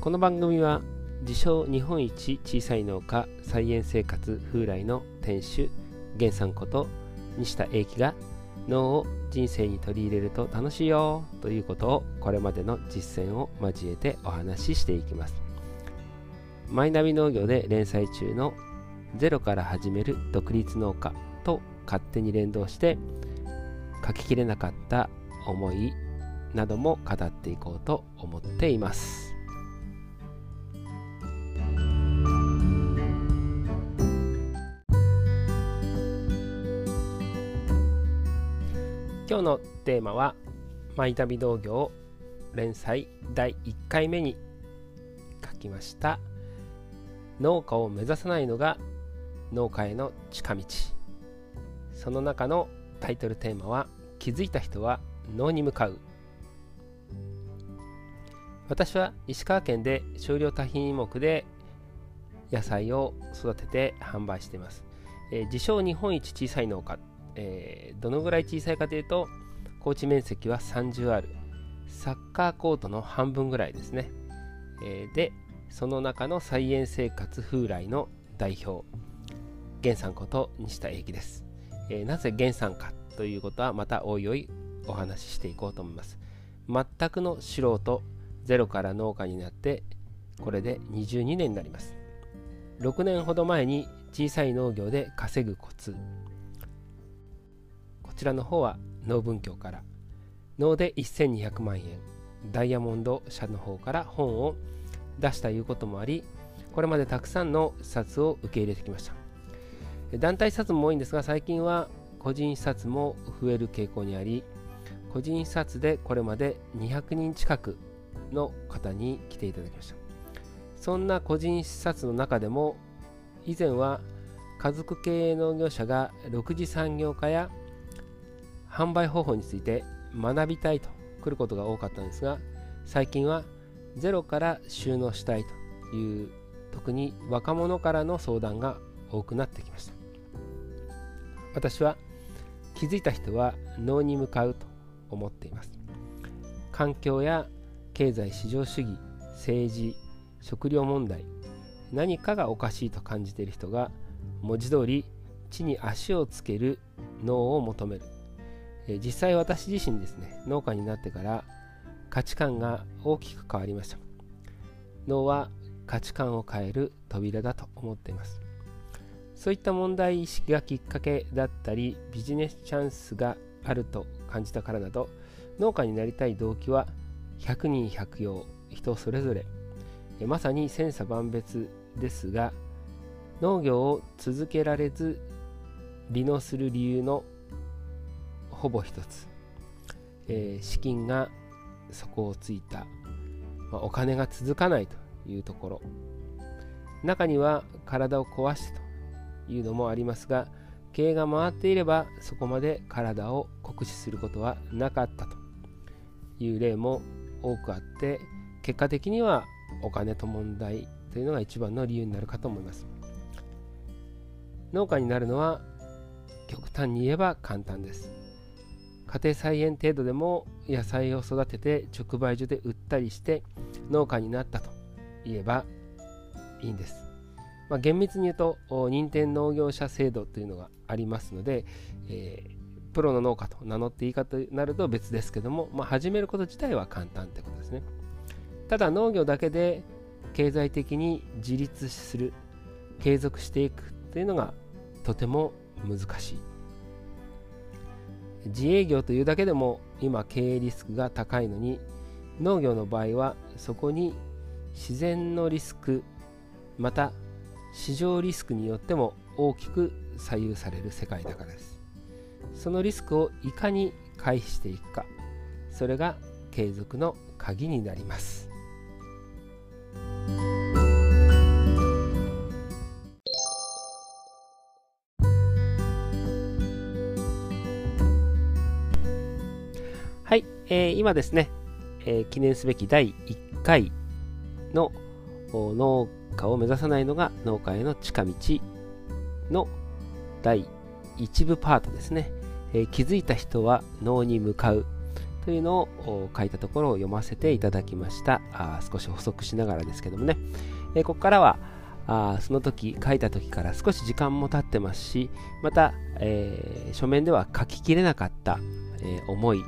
この番組は自称日本一小さい農家菜園生活風来の店主源さんこと西田英樹が脳を人生に取り入れると楽しいよということをこれまでの実践を交えてお話ししていきます。マイナビ農業で連載中のゼロから始める独立農家と勝手に連動して書ききれなかった思いなども語っていこうと思っています。今日のテーマは「マイナビ農業」連載第1回目に書きました。農家を目指さないのが農家への近道。その中のタイトルテーマは気づいた人は農に向かう。私は石川県で少量多品目で野菜を育てて販売しています、えー、自称日本一小さい農家、えー、どのぐらい小さいかというと高地面積は30あるサッカーコートの半分ぐらいですね、えー、でその中の菜園生活風来の代表。源さんこと西田英樹です、えー、なぜ源さんかということはまたおいおいお話ししていこうと思います。全くの素人ゼロから農家になってこれで22年になります。6年ほど前に小さい農業で稼ぐコツ。ちらの方は農文教から農で1200万円ダイヤモンド社の方から本を出したいうこともありこれまでたくさんの冊を受け入れてきました。団体冊も多いんですが最近は個人冊も増える傾向にあり個人冊でこれまで200人近くの方に来ていただきました。そんな個人冊の中でも以前は家族経営農業者が6次産業化や販売方法について学びたいと来ることが多かったんですが最近はゼロから収納したいという特に若者からの相談が多くなってきました。私は気づいた人は脳に向かうと思っています。環境や経済市場主義政治食料問題何かがおかしいと感じている人が文字通り地に足をつける脳を求める。実際私自身ですね農家になってから価値観が大きく変わりました。脳は価値観を変える扉だと思っています。そういった問題意識がきっかけだったりビジネスチャンスがあると感じたからなど農家になりたい動機は100人100用人それぞれまさに千差万別ですが農業を続けられず離農する理由のほぼ一つ、えー、資金が底をついた、まあ、お金が続かないというところ。中には体を壊してというのもありますが経営が回っていればそこまで体を酷使することはなかったという例も多くあって結果的にはお金と問題というのが一番の理由になるかと思います。農家になるのは極端に言えば簡単です家庭菜園程度でも野菜を育てて直売所で売ったりして農家になったと言えばいいんです、まあ、厳密に言うと認定農業者制度というのがありますので、えープロの農家と名乗っていいかとなると別ですけども、まあ、始めること自体は簡単ってことですね。ただ農業だけで経済的に自立する、継続していくというのがとても難しい。自営業というだけでも今経営リスクが高いのに農業の場合はそこに自然のリスクまた市場リスクによっても大きく左右される世界だからです。そのリスクをいかに回避していくかそれが継続の鍵になります。えー、今ですね、えー、記念すべき第1回の農家を目指さないのが農家への近道の第一部パートですね、えー、気づいた人は脳に向かうというのを書いたところを読ませていただきました。あ少し補足しながらですけどもね、えー、ここからはあその時書いた時から少し時間も経ってますしまた、えー、書面では書ききれなかった、え、思い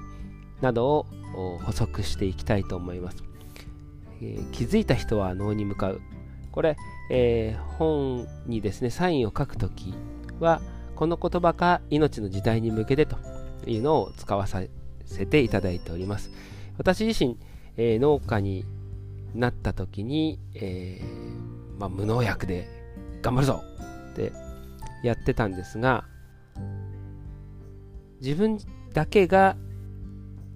などを補足していきたいと思います、えー、気づいた人は脳に向かう。これ、え本にですねサインを書く時はこの言葉か命の時代に向けてというのを使わさせていただいております。私自身、え農家になった時に、えー、まあ、無農薬で頑張るぞってやってたんですが自分だけが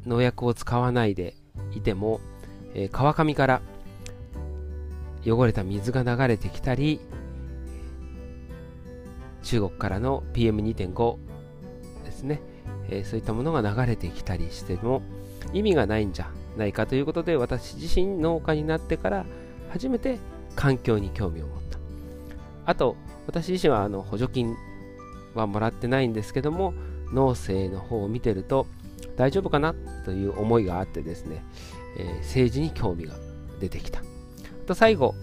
農薬を使わないでいても、えー、川上から汚れた水が流れてきたり中国からの PM2.5 ですね、えー、そういったものが流れてきたりしても意味がないんじゃないかということで私自身農家になってから初めて環境に興味を持った。あと私自身はあの補助金はもらってないんですけども農政の方を見てると大丈夫かなという思いがあってですね、えー、政治に興味が出てきた。と最後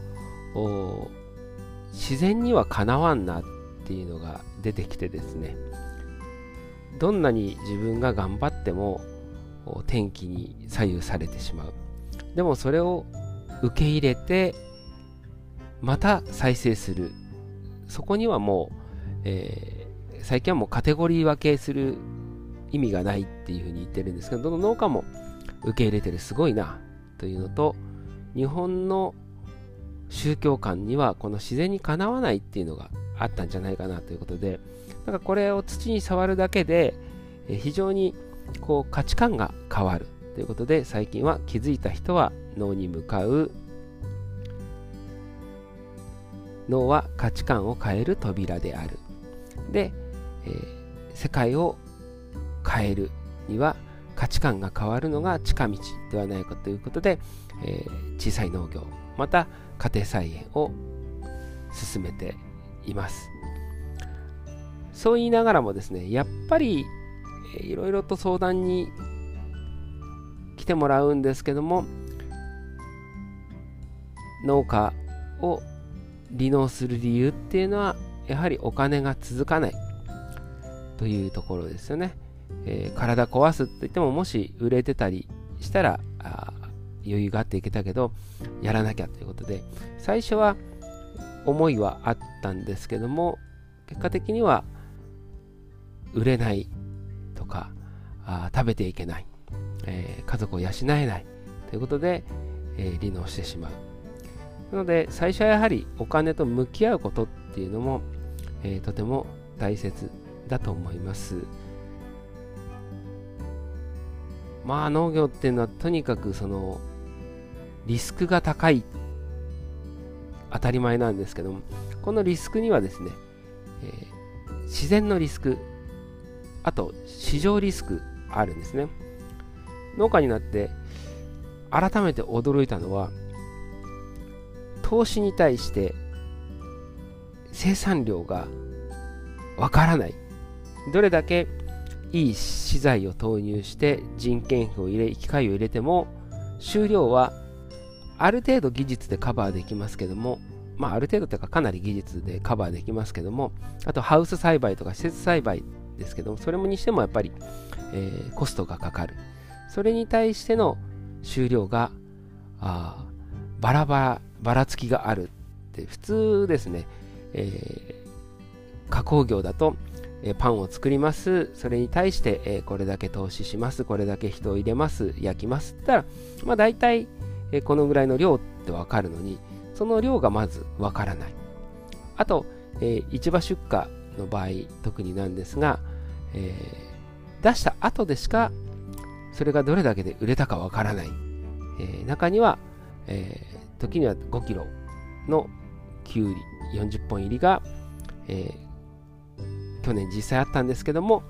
自然にはかなわんなっていうのが出てきてですねどんなに自分が頑張っても天気に左右されてしまう。でもそれを受け入れてまた再生する。そこにはもう、えー、最近はもうカテゴリー分けする意味がないっていうふうに言ってるんですけどどの農家も受け入れてるすごいなというのと日本の宗教観にはこの自然にかなわないっていうのがあったんじゃないかなということでなんかこれを土に触るだけで非常にこう価値観が変わるということで最近は気づいた人は脳に向かう。脳は価値観を変える扉である。で、えー、世界を変えるには価値観が変わるのが近道ではないかということで、えー、小さい農業また家庭菜園を進めています。そう言いながらもですねやっぱりいろいろと相談に来てもらうんですけども農家を離農する理由っていうのはやはりお金が続かないというところですよね、えー、体壊すって言ってももし売れてたりしたら余裕があっていけたけどやらなきゃということで最初は思いはあったんですけども結果的には売れないとかあ食べていけない、えー、家族を養えないということで、えー、離農してしまう。なので最初はやはりお金と向き合うことっていうのも、えー、とても大切だと思います。まあ農業っていうのはとにかくそのリスクが高い。当たり前なんですけども。このリスクにはですね、えー、自然のリスク。あと市場リスクあるんですね。農家になって改めて驚いたのは投資に対して生産量がわからない。どれだけいい資材を投入して人件費を入れ機械を入れても収量はある程度技術でカバーできますけども、まあ、ある程度というかかなり技術でカバーできますけども、あとハウス栽培とか施設栽培ですけども、それもにしてもやっぱり、えー、コストがかかる。それに対しての収量があバラバラ、ばらつきがあるって普通ですね、えー、加工業だと、え、パンを作ります。それに対して、え、これだけ投資します。これだけ人を入れます。焼きます。って言ったら、まあ大体、えこのぐらいの量ってわかるのに、その量がまずわからない。あと、え市場出荷の場合、特になんですが、え出した後でしか、それがどれだけで売れたかわからない。え中には、え時には5キロのきゅうり40本入りが、えー、去年実際あったんですけども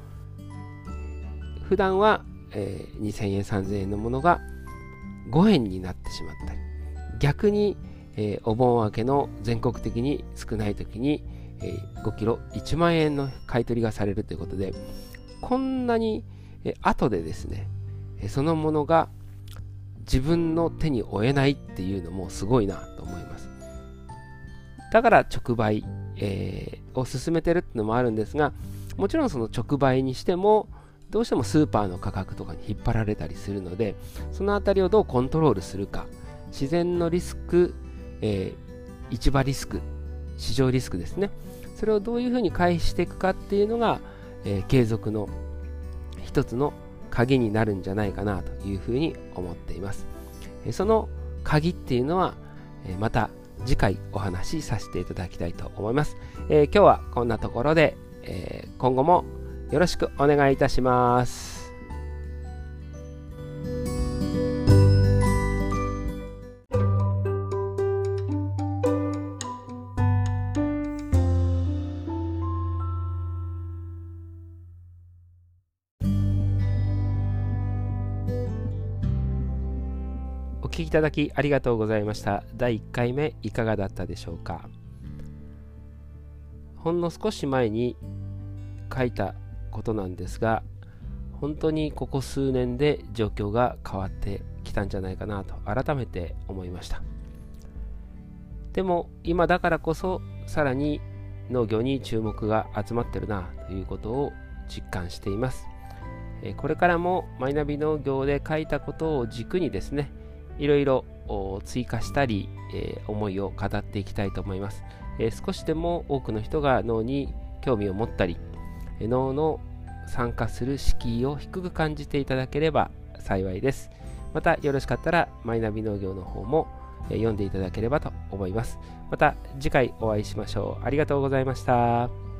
普段は、えー、2000円3000円のものが5円になってしまったり逆に、えー、お盆明けの全国的に少ない時に、えー、5キロ1万円の買い取りがされるということでこんなに、えー、後でですねえ、そのものが自分の手に負えないっていうのもすごいなと思います。だから直売、えー、を進めてるってのもあるんですがもちろんその直売にしてもどうしてもスーパーの価格とかに引っ張られたりするのでその辺りをどうコントロールするか自然のリスク、えー、市場リスク市場リスクですねそれをどういうふうに回避していくかっていうのが、えー、継続の一つの鍵になるんじゃないかなというふうに思っています。その鍵っていうのはまた次回お話しさせていただきたいと思います。えー、今日はこんなところで、えー、今後もよろしくお願いいたします。きいただきありがとうございました。第1回目いかがだったでしょうか？ほんの少し前に書いたことなんですが、本当にここ数年で状況が変わってきたんじゃないかなと改めて思いました。でも今だからこそさらに農業に注目が集まってるなということを実感しています。これからもマイナビ農業で書いたことを軸にですね、いろいろ追加したり、えー、思いを語っていきたいと思います、えー、少しでも多くの人が脳に興味を持ったり脳の参加する敷居を低く感じていただければ幸いです。またよろしかったらマイナビ農業の方も読んでいただければと思います。また次回お会いしましょう。ありがとうございました。